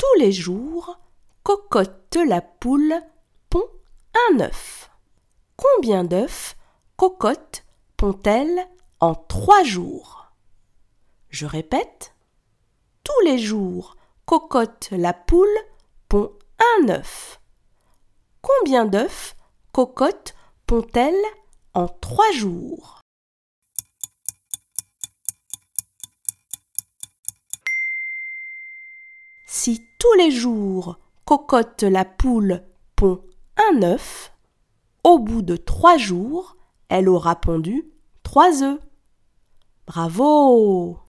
tous les jours, cocotte la poule pond un œuf. Combien d'œufs cocotte pond-elle en trois jours? Je répète. Tous les jours, cocotte la poule pond un œuf. Combien d'œufs cocotte pond-elle en trois jours? Si tous les jours cocotte la poule pond un œuf, au bout de trois jours, elle aura pondu trois œufs. Bravo